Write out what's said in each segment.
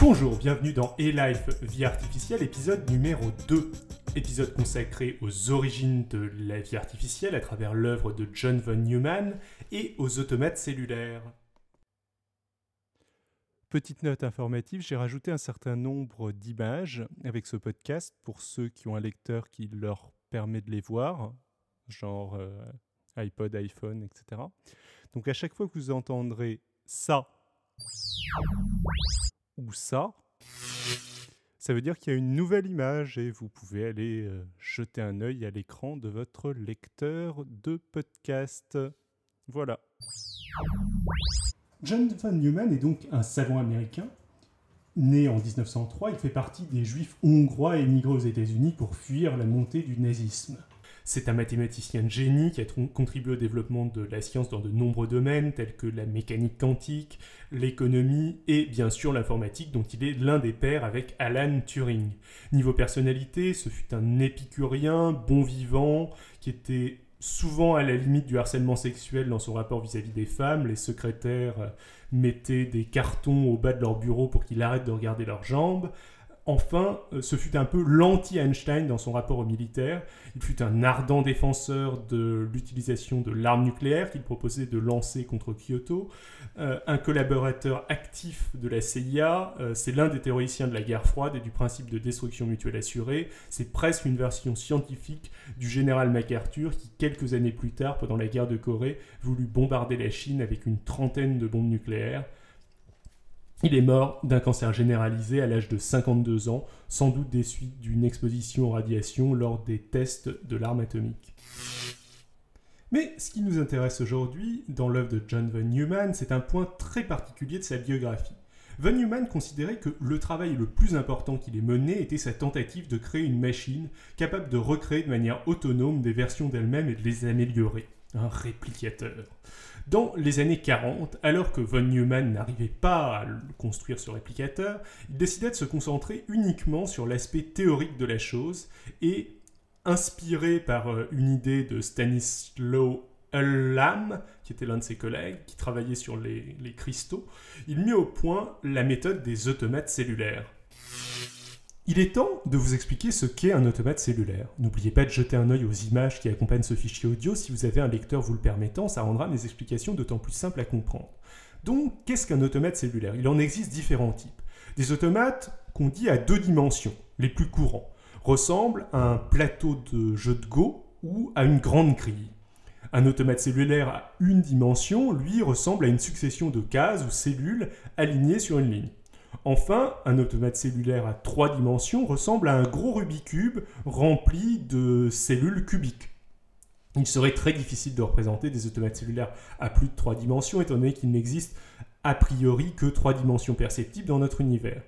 Bonjour, bienvenue dans E-Life Vie Artificielle, épisode numéro 2. Épisode consacré aux origines de la vie artificielle à travers l'œuvre de John von Neumann et aux automates cellulaires. Petite note informative, j'ai rajouté un certain nombre d'images avec ce podcast pour ceux qui ont un lecteur qui leur permet de les voir, genre euh, iPod, iPhone, etc. Donc à chaque fois que vous entendrez ça ou ça, ça veut dire qu'il y a une nouvelle image et vous pouvez aller euh, jeter un œil à l'écran de votre lecteur de podcast. Voilà. John von Neumann est donc un savant américain. Né en 1903, il fait partie des juifs hongrois émigrés aux États-Unis pour fuir la montée du nazisme. C'est un mathématicien de génie qui a contribué au développement de la science dans de nombreux domaines tels que la mécanique quantique, l'économie et bien sûr l'informatique dont il est l'un des pères avec Alan Turing. Niveau personnalité, ce fut un épicurien, bon vivant, qui était souvent à la limite du harcèlement sexuel dans son rapport vis-à-vis des femmes. Les secrétaires euh, mettaient des cartons au bas de leur bureau pour qu'il arrête de regarder leurs jambes. Enfin, euh, ce fut un peu l'anti-Einstein dans son rapport au militaire. Il fut un ardent défenseur de l'utilisation de l'arme nucléaire qu'il proposait de lancer contre Kyoto. Euh, un collaborateur actif de la CIA, euh, c'est l'un des théoriciens de la guerre froide et du principe de destruction mutuelle assurée. C'est presque une version scientifique du général MacArthur qui, quelques années plus tard, pendant la guerre de Corée, voulut bombarder la Chine avec une trentaine de bombes nucléaires. Il est mort d'un cancer généralisé à l'âge de 52 ans, sans doute des suites d'une exposition aux radiations lors des tests de l'arme atomique. Mais ce qui nous intéresse aujourd'hui dans l'œuvre de John von Neumann, c'est un point très particulier de sa biographie. Von Neumann considérait que le travail le plus important qu'il ait mené était sa tentative de créer une machine capable de recréer de manière autonome des versions d'elle-même et de les améliorer. Un réplicateur. Dans les années 40, alors que von Neumann n'arrivait pas à construire ce réplicateur, il décida de se concentrer uniquement sur l'aspect théorique de la chose et, inspiré par euh, une idée de Stanislaw Ulam, qui était l'un de ses collègues, qui travaillait sur les, les cristaux, il mit au point la méthode des automates cellulaires. Il est temps de vous expliquer ce qu'est un automate cellulaire. N'oubliez pas de jeter un œil aux images qui accompagnent ce fichier audio. Si vous avez un lecteur vous le permettant, ça rendra mes explications d'autant plus simples à comprendre. Donc, qu'est-ce qu'un automate cellulaire? Il en existe différents types. Des automates qu'on dit à deux dimensions, les plus courants, ressemblent à un plateau de jeu de Go ou à une grande grille. Un automate cellulaire à une dimension, lui, ressemble à une succession de cases ou cellules alignées sur une ligne. Enfin, un automate cellulaire à trois dimensions ressemble à un gros Rubik's Cube rempli de cellules cubiques. Il serait très difficile de représenter des automates cellulaires à plus de trois dimensions, étant donné qu'il n'existe a priori que trois dimensions perceptibles dans notre univers.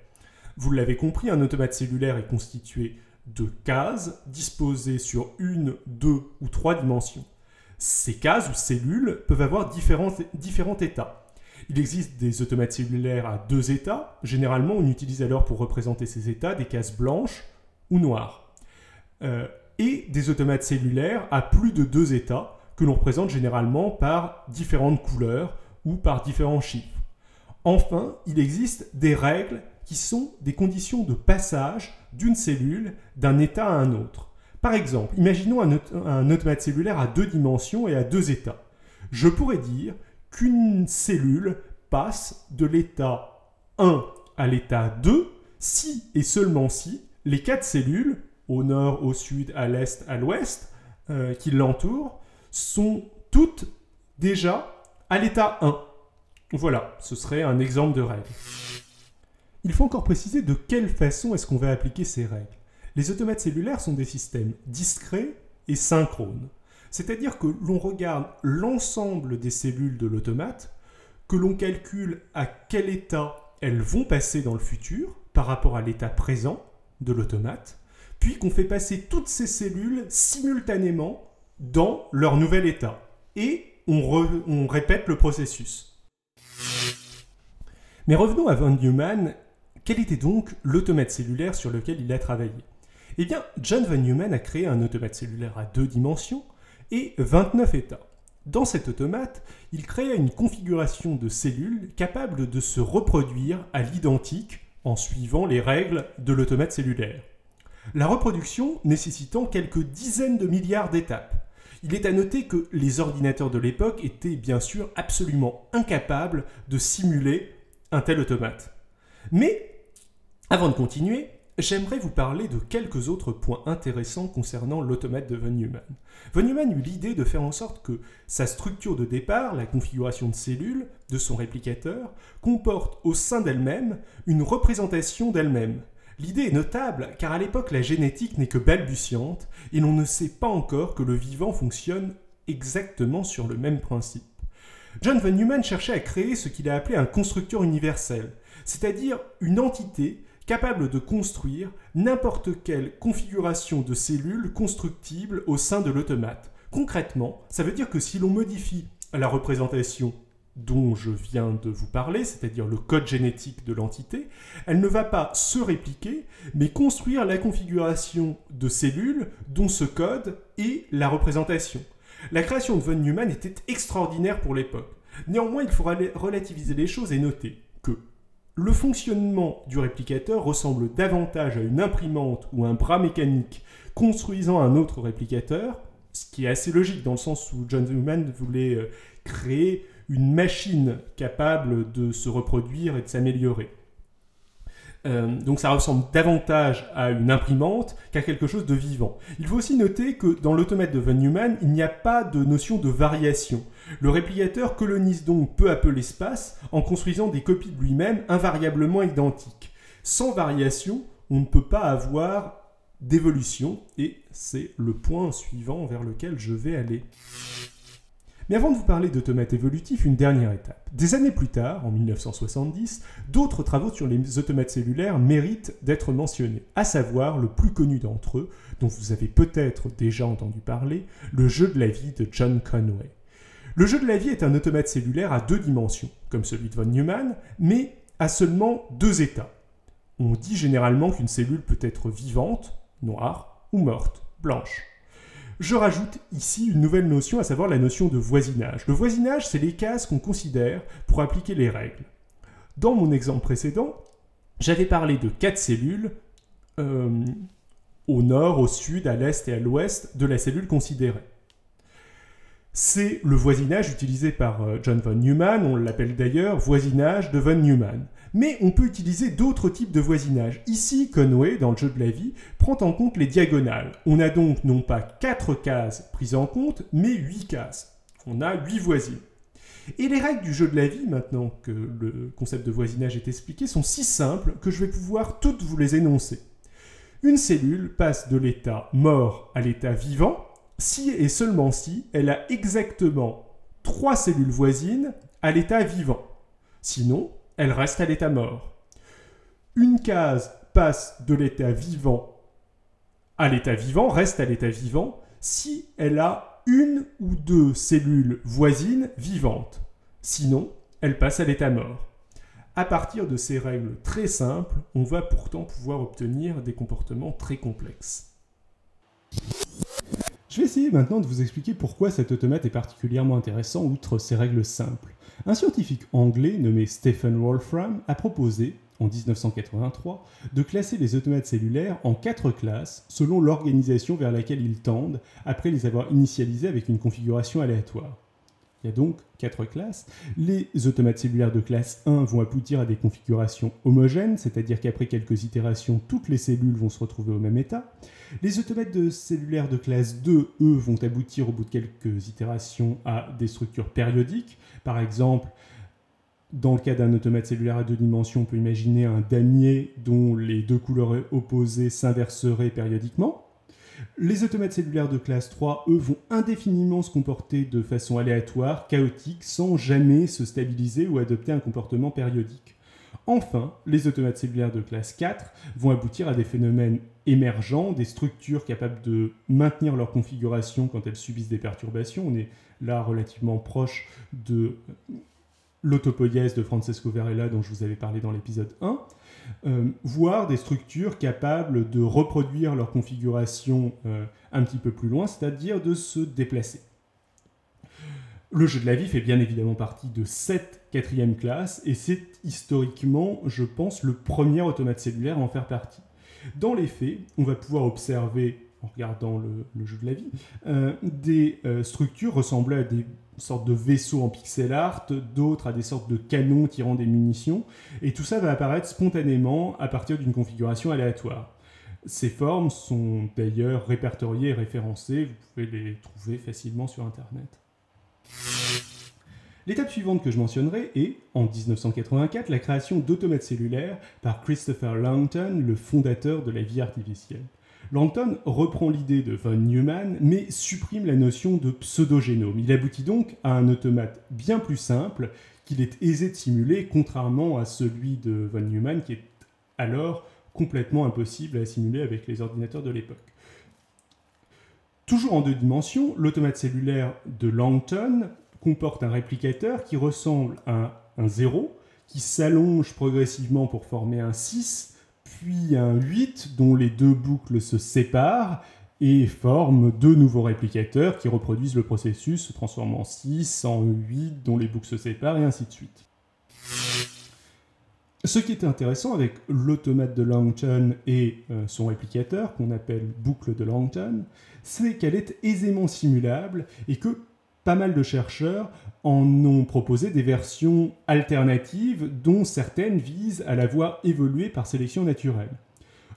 Vous l'avez compris, un automate cellulaire est constitué de cases disposées sur une, deux ou trois dimensions. Ces cases ou cellules peuvent avoir différents, différents états. Il existe des automates cellulaires à deux états. Généralement, on utilise alors pour représenter ces états des cases blanches ou noires. Euh, et des automates cellulaires à plus de deux états que l'on représente généralement par différentes couleurs ou par différents chiffres. Enfin, il existe des règles qui sont des conditions de passage d'une cellule d'un état à un autre. Par exemple, imaginons un, un automate cellulaire à deux dimensions et à deux états. Je pourrais dire qu'une cellule passe de l'état 1 à l'état 2 si et seulement si les quatre cellules, au nord, au sud, à l'est, à l'ouest, euh, qui l'entourent, sont toutes déjà à l'état 1. Voilà, ce serait un exemple de règle. Il faut encore préciser de quelle façon est-ce qu'on va appliquer ces règles. Les automates cellulaires sont des systèmes discrets et synchrones. C'est-à-dire que l'on regarde l'ensemble des cellules de l'automate, que l'on calcule à quel état elles vont passer dans le futur par rapport à l'état présent de l'automate, puis qu'on fait passer toutes ces cellules simultanément dans leur nouvel état. Et on, répète le processus. Mais revenons à von Neumann. Quel était donc l'automate cellulaire sur lequel il a travaillé? Eh bien, John von Neumann a créé un automate cellulaire à deux dimensions et 29 états. Dans cet automate, il créa une configuration de cellules capable de se reproduire à l'identique en suivant les règles de l'automate cellulaire. La reproduction nécessitant quelques dizaines de milliards d'étapes. Il est à noter que les ordinateurs de l'époque étaient bien sûr absolument incapables de simuler un tel automate. Mais, avant de continuer, j'aimerais vous parler de quelques autres points intéressants concernant l'automate de von Neumann. Von Neumann eut l'idée de faire en sorte que sa structure de départ, la configuration de cellules de son réplicateur, comporte au sein d'elle-même une représentation d'elle-même. L'idée est notable car à l'époque la génétique n'est que balbutiante et l'on ne sait pas encore que le vivant fonctionne exactement sur le même principe. John von Neumann cherchait à créer ce qu'il a appelé un constructeur universel, c'est-à-dire une entité capable de construire n'importe quelle configuration de cellules constructibles au sein de l'automate. Concrètement, ça veut dire que si l'on modifie la représentation dont je viens de vous parler, c'est-à-dire le code génétique de l'entité, elle ne va pas se répliquer, mais construire la configuration de cellules dont ce code est la représentation. La création de von Neumann était extraordinaire pour l'époque. Néanmoins, il faut relativiser les choses et noter le fonctionnement du réplicateur ressemble davantage à une imprimante ou un bras mécanique construisant un autre réplicateur, ce qui est assez logique dans le sens où John Neumann voulait euh, créer une machine capable de se reproduire et de s'améliorer. Euh, donc ça ressemble davantage à une imprimante qu'à quelque chose de vivant. Il faut aussi noter que dans l'automate de von Neumann, il n'y a pas de notion de variation. Le réplicateur colonise donc peu à peu l'espace en construisant des copies de lui-même invariablement identiques. Sans variation, on ne peut pas avoir d'évolution et c'est le point suivant vers lequel je vais aller. Mais avant de vous parler d'automates évolutifs, une dernière étape. Des années plus tard, en 1970, d'autres travaux sur les automates cellulaires méritent d'être mentionnés, à savoir le plus connu d'entre eux, dont vous avez peut-être déjà entendu parler, le jeu de la vie de John Conway. Le jeu de la vie est un automate cellulaire à deux dimensions, comme celui de von Neumann, mais à seulement deux états. On dit généralement qu'une cellule peut être vivante, noire, ou morte, blanche. Je rajoute ici une nouvelle notion, à savoir la notion de voisinage. Le voisinage, c'est les cases qu'on considère pour appliquer les règles. Dans mon exemple précédent, j'avais parlé de quatre cellules euh, au nord, au sud, à l'est et à l'ouest de la cellule considérée. C'est le voisinage utilisé par euh, John von Neumann, on l'appelle d'ailleurs voisinage de von Neumann. Mais on peut utiliser d'autres types de voisinage. Ici, Conway, dans le jeu de la vie, prend en compte les diagonales. On a donc non pas 4 cases prises en compte, mais 8 cases. On a 8 voisines. Et les règles du jeu de la vie, maintenant que le concept de voisinage est expliqué, sont si simples que je vais pouvoir toutes vous les énoncer. Une cellule passe de l'état mort à l'état vivant si et seulement si elle a exactement 3 cellules voisines à l'état vivant. Sinon, elle reste à l'état mort. Une case passe de l'état vivant à l'état vivant, reste à l'état vivant, si elle a une ou deux cellules voisines vivantes. Sinon, elle passe à l'état mort. À partir de ces règles très simples, on va pourtant pouvoir obtenir des comportements très complexes. Je vais essayer maintenant de vous expliquer pourquoi cet automate est particulièrement intéressant outre ces règles simples. Un scientifique anglais nommé Stephen Wolfram a proposé, en 1983, de classer les automates cellulaires en quatre classes selon l'organisation vers laquelle ils tendent, après les avoir initialisés avec une configuration aléatoire. Il y a donc quatre classes. Les automates cellulaires de classe 1 vont aboutir à des configurations homogènes, c'est-à-dire qu'après quelques itérations, toutes les cellules vont se retrouver au même état. Les automates de cellulaires de classe 2, eux, vont aboutir au bout de quelques itérations à des structures périodiques. Par exemple, dans le cas d'un automate cellulaire à deux dimensions, on peut imaginer un damier dont les deux couleurs opposées s'inverseraient périodiquement. Les automates cellulaires de classe 3, eux, vont indéfiniment se comporter de façon aléatoire, chaotique, sans jamais se stabiliser ou adopter un comportement périodique. Enfin, les automates cellulaires de classe 4 vont aboutir à des phénomènes émergents, des structures capables de maintenir leur configuration quand elles subissent des perturbations. On est là relativement proche de l'autopoïèse de Francesco Varela dont je vous avais parlé dans l'épisode 1. Euh, voire des structures capables de reproduire leur configuration euh, un petit peu plus loin, c'est-à-dire de se déplacer. Le jeu de la vie fait bien évidemment partie de cette quatrième classe et c'est historiquement, je pense, le premier automate cellulaire à en faire partie. Dans les faits, on va pouvoir observer, en regardant le, jeu de la vie, euh, des structures ressemblant à des sortes de vaisseaux en pixel art, d'autres à des sortes de canons tirant des munitions, et tout ça va apparaître spontanément à partir d'une configuration aléatoire. Ces formes sont d'ailleurs répertoriées et référencées, vous pouvez les trouver facilement sur Internet. L'étape suivante que je mentionnerai est, en 1984, la création d'automates cellulaires par Christopher Langton, le fondateur de la vie artificielle. Langton reprend l'idée de von Neumann, mais supprime la notion de pseudogénome. Il aboutit donc à un automate bien plus simple, qu'il est aisé de simuler, contrairement à celui de von Neumann, qui est alors complètement impossible à simuler avec les ordinateurs de l'époque. Toujours en deux dimensions, l'automate cellulaire de Langton comporte un réplicateur qui ressemble à un 0, qui s'allonge progressivement pour former un 6, puis un 8 dont les deux boucles se séparent et forment deux nouveaux réplicateurs qui reproduisent le processus, se transformant en 6, en 8 dont les boucles se séparent et ainsi de suite. Ce qui est intéressant avec l'automate de Langton et euh, son réplicateur, qu'on appelle boucle de Langton, c'est qu'elle est aisément simulable et que pas mal de chercheurs en ont proposé des versions alternatives dont certaines visent à la voir évoluer par sélection naturelle.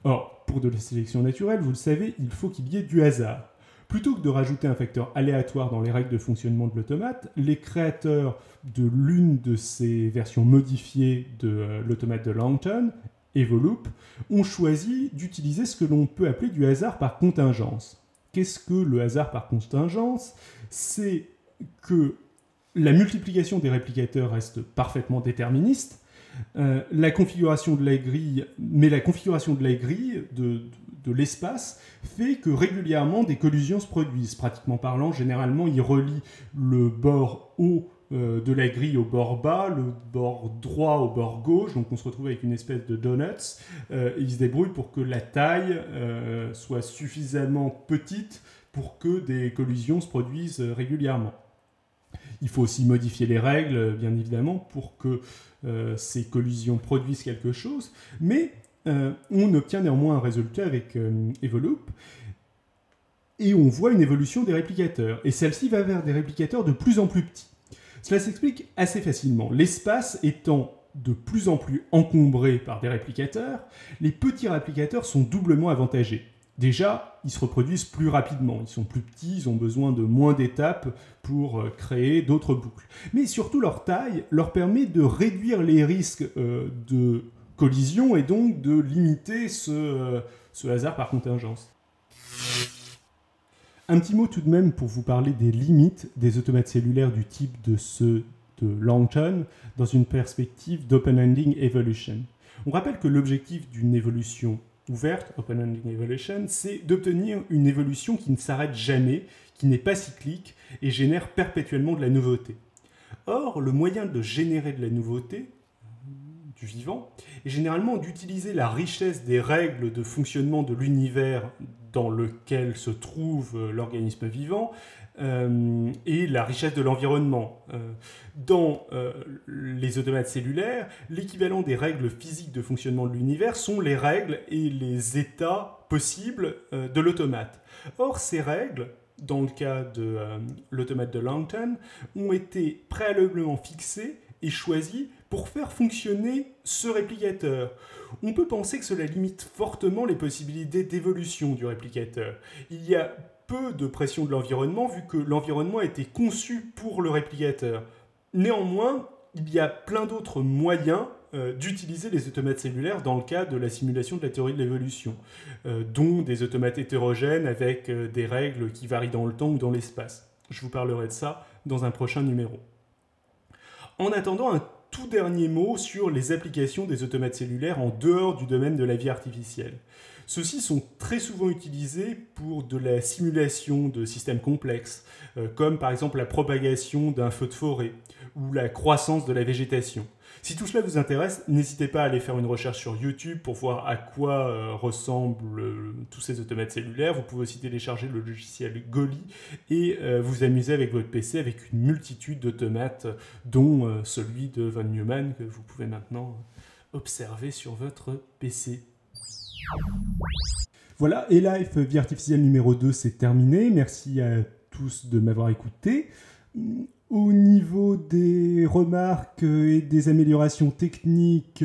Or, pour de la sélection naturelle, vous le savez, il faut qu'il y ait du hasard. Plutôt que de rajouter un facteur aléatoire dans les règles de fonctionnement de l'automate, les créateurs de l'une de ces versions modifiées de euh, l'automate de Langton, Evolup, ont choisi d'utiliser ce que l'on peut appeler du hasard par contingence. Qu'est-ce que le hasard par contingence? C'est que la multiplication des réplicateurs reste parfaitement déterministe, euh, la configuration de la grille, mais la configuration de la grille de, l'espace fait que régulièrement des collisions se produisent. Pratiquement parlant, généralement, il relie le bord haut euh, de la grille au bord bas, le bord droit au bord gauche, donc on se retrouve avec une espèce de donuts. Euh, il se débrouille pour que la taille soit suffisamment petite pour que des collisions se produisent régulièrement. Il faut aussi modifier les règles, bien évidemment, pour que euh, ces collisions produisent quelque chose, mais euh, on obtient néanmoins un résultat avec euh, Evolup, et on voit une évolution des réplicateurs, et celle-ci va vers des réplicateurs de plus en plus petits. Cela s'explique assez facilement. L'espace étant de plus en plus encombré par des réplicateurs, les petits réplicateurs sont doublement avantagés. Déjà, ils se reproduisent plus rapidement, ils sont plus petits, ils ont besoin de moins d'étapes pour euh, créer d'autres boucles. Mais surtout, leur taille leur permet de réduire les risques euh, de collision et donc de limiter euh, ce, hasard par contingence. Un petit mot tout de même pour vous parler des limites des automates cellulaires du type de ceux de Langton dans une perspective d'open-ending evolution. On rappelle que l'objectif d'une évolution ouverte, Open Evolution, c'est d'obtenir une évolution qui ne s'arrête jamais, qui n'est pas cyclique et génère perpétuellement de la nouveauté. Or, le moyen de générer de la nouveauté, du vivant, est généralement d'utiliser la richesse des règles de fonctionnement de l'univers dans lequel se trouve l'organisme vivant euh, et la richesse de l'environnement. Euh, dans euh, les automates cellulaires, l'équivalent des règles physiques de fonctionnement de l'univers sont les règles et les états possibles de l'automate. Or, ces règles, dans le cas de l'automate de Langton, ont été préalablement fixées et choisies pour faire fonctionner ce réplicateur. On peut penser que cela limite fortement les possibilités d'évolution du réplicateur. Il y a peu de pression de l'environnement vu que l'environnement a été conçu pour le réplicateur. Néanmoins, il y a plein d'autres moyens euh, d'utiliser les automates cellulaires dans le cas de la simulation de la théorie de l'évolution, euh, dont des automates hétérogènes avec euh, des règles qui varient dans le temps ou dans l'espace. Je vous parlerai de ça dans un prochain numéro. En attendant, un tout dernier mot sur les applications des automates cellulaires en dehors du domaine de la vie artificielle. Ceux-ci sont très souvent utilisés pour de la simulation de systèmes complexes, euh, comme par exemple la propagation d'un feu de forêt ou la croissance de la végétation. Si tout cela vous intéresse, n'hésitez pas à aller faire une recherche sur YouTube pour voir à quoi euh, ressemblent euh, tous ces automates cellulaires. Vous pouvez aussi télécharger le logiciel Goli et vous amuser avec votre PC avec une multitude d'automates, dont celui de Von Neumann que vous pouvez maintenant observer sur votre PC. Voilà, et Life Vie Artificielle numéro 2, c'est terminé. Merci à tous de m'avoir écouté. Au niveau des remarques et des améliorations techniques,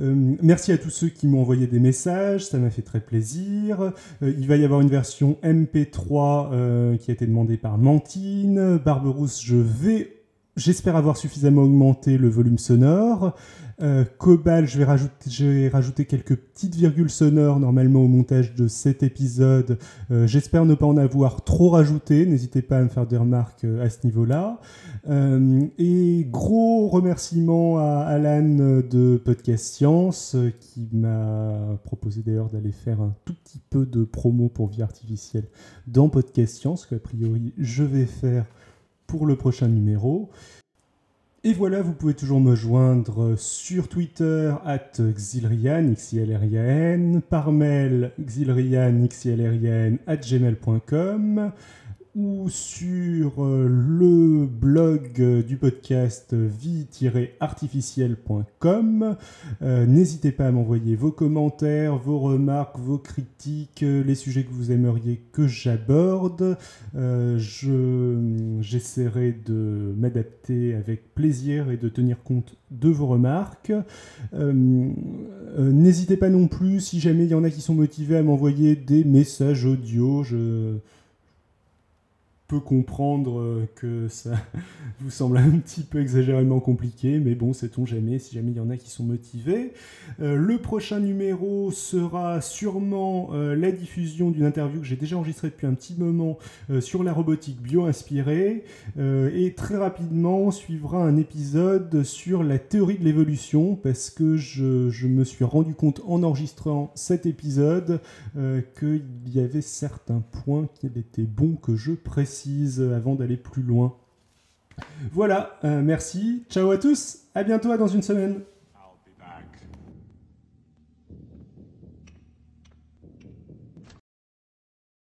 euh, merci à tous ceux qui m'ont envoyé des messages, ça m'a fait très plaisir. Euh, il va y avoir une version MP3 euh, qui a été demandée par Mantine. Barberousse, je vais, j'espère avoir suffisamment augmenté le volume sonore. Euh, Cobal, je vais, rajouter, quelques petites virgules sonores normalement au montage de cet épisode. Euh, j'espère ne pas en avoir trop rajouté. N'hésitez pas à me faire des remarques euh, à ce niveau-là. et gros remerciements à Alan de Podcast Science qui m'a proposé d'ailleurs d'aller faire un tout petit peu de promo pour Vie Artificielle dans Podcast Science, qu'a priori je vais faire le prochain numéro. Et voilà, vous pouvez toujours me joindre sur Twitter at Xilrian, X-I-L-R-I-A-N, par mail xilrian, X-I-L-R-I-A-N, at gmail.com ou sur euh, le blog du podcast vie-artificielle.com. Euh, n'hésitez pas à m'envoyer vos commentaires, vos remarques, vos critiques, les sujets que vous aimeriez que j'aborde. Euh, j'essaierai de m'adapter avec plaisir et de tenir compte de vos remarques. N'hésitez pas non plus, si jamais il y en a qui sont motivés, à m'envoyer des messages audio. Je comprendre euh, que ça vous semble un petit peu exagérément compliqué, mais bon, sait-on jamais, si jamais il y en a qui sont motivés. Euh, le prochain numéro sera sûrement euh, la diffusion d'une interview que j'ai déjà enregistrée depuis un petit moment sur la robotique bio-inspirée, et très rapidement suivra un épisode sur la théorie de l'évolution, parce que je, je, me suis rendu compte en enregistrant cet épisode qu'il y avait certains points qu'il était bon que je précise avant d'aller plus loin. Voilà, euh, merci, ciao à tous, à bientôt dans une semaine.